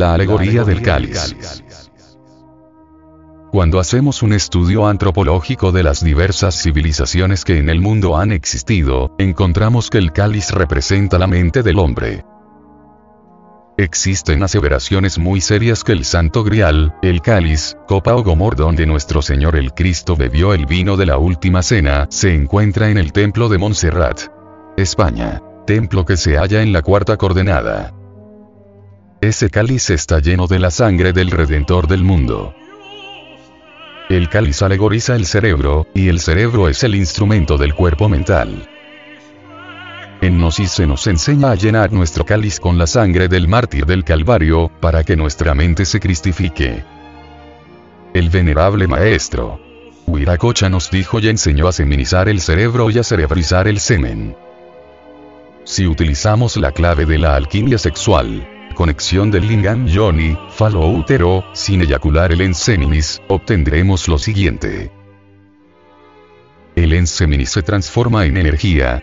La alegoría del cáliz. Cuando hacemos un estudio antropológico de las diversas civilizaciones que en el mundo han existido, encontramos que el cáliz representa la mente del hombre. Existen aseveraciones muy serias que el Santo Grial, el cáliz, copa o gomor donde nuestro Señor el Cristo bebió el vino de la última cena, se encuentra en el templo de Montserrat. España. Templo que se halla en la cuarta coordenada. Ese cáliz está lleno de la sangre del Redentor del mundo. El cáliz alegoriza el cerebro, y el cerebro es el instrumento del cuerpo mental. En Gnosis se nos enseña a llenar nuestro cáliz con la sangre del mártir del Calvario, para que nuestra mente se cristifique. El venerable maestro Huiracocha nos dijo y enseñó a seminizar el cerebro y a cerebrizar el semen. Si utilizamos la clave de la alquimia sexual, conexión del lingam yoni, falo útero, sin eyacular el enseminis, obtendremos lo siguiente. El enseminis se transforma en energía,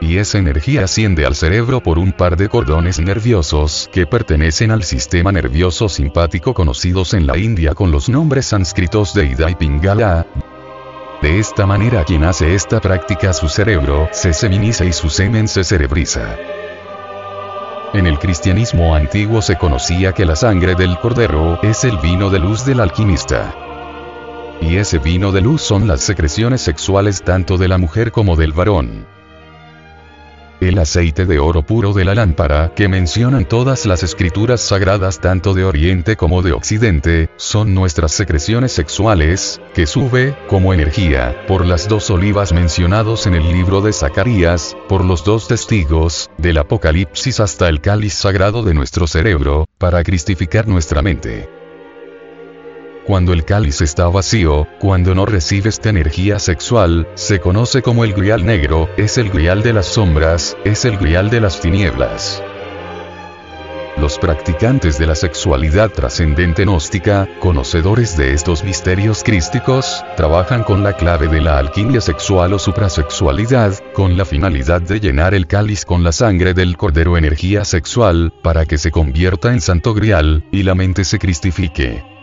y esa energía asciende al cerebro por un par de cordones nerviosos que pertenecen al sistema nervioso simpático conocidos en la India con los nombres sánscritos de Ida y Pingala. De esta manera quien hace esta práctica su cerebro se seminiza y su semen se cerebriza. En el cristianismo antiguo se conocía que la sangre del cordero es el vino de luz del alquimista. Y ese vino de luz son las secreciones sexuales tanto de la mujer como del varón. El aceite de oro puro de la lámpara, que mencionan todas las escrituras sagradas tanto de Oriente como de Occidente, son nuestras secreciones sexuales, que sube, como energía, por las dos olivas mencionados en el libro de Zacarías, por los dos testigos, del Apocalipsis hasta el cáliz sagrado de nuestro cerebro, para cristificar nuestra mente. Cuando el cáliz está vacío, cuando no recibe esta energía sexual, se conoce como el grial negro, es el grial de las sombras, es el grial de las tinieblas. Los practicantes de la sexualidad trascendente gnóstica, conocedores de estos misterios crísticos, trabajan con la clave de la alquimia sexual o suprasexualidad, con la finalidad de llenar el cáliz con la sangre del cordero energía sexual, para que se convierta en santo grial, y la mente se cristifique.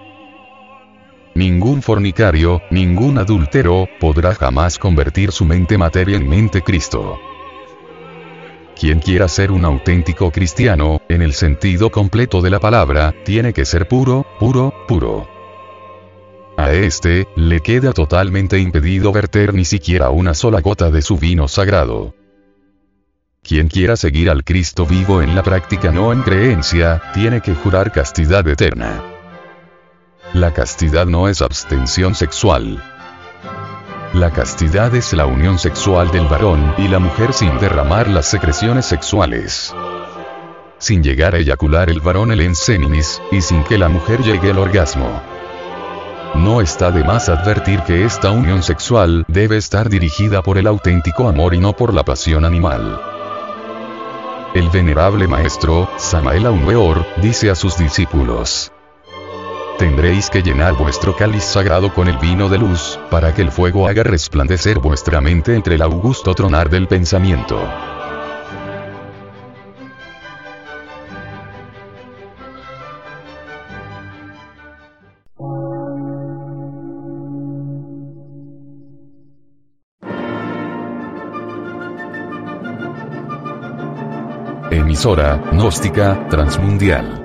Ningún fornicario, ningún adúltero, podrá jamás convertir su mente materia en mente Cristo. Quien quiera ser un auténtico cristiano, en el sentido completo de la palabra, tiene que ser puro, puro, puro. A este, le queda totalmente impedido verter ni siquiera una sola gota de su vino sagrado. Quien quiera seguir al Cristo vivo en la práctica no en creencia, tiene que jurar castidad eterna. La castidad no es abstención sexual. La castidad es la unión sexual del varón y la mujer sin derramar las secreciones sexuales. Sin llegar a eyacular el varón el enseninis, y sin que la mujer llegue al orgasmo. No está de más advertir que esta unión sexual debe estar dirigida por el auténtico amor y no por la pasión animal. El venerable maestro, Samael Aumeor, dice a sus discípulos, Tendréis que llenar vuestro cáliz sagrado con el vino de luz, para que el fuego haga resplandecer vuestra mente entre el augusto tronar del pensamiento. Emisora, gnóstica, transmundial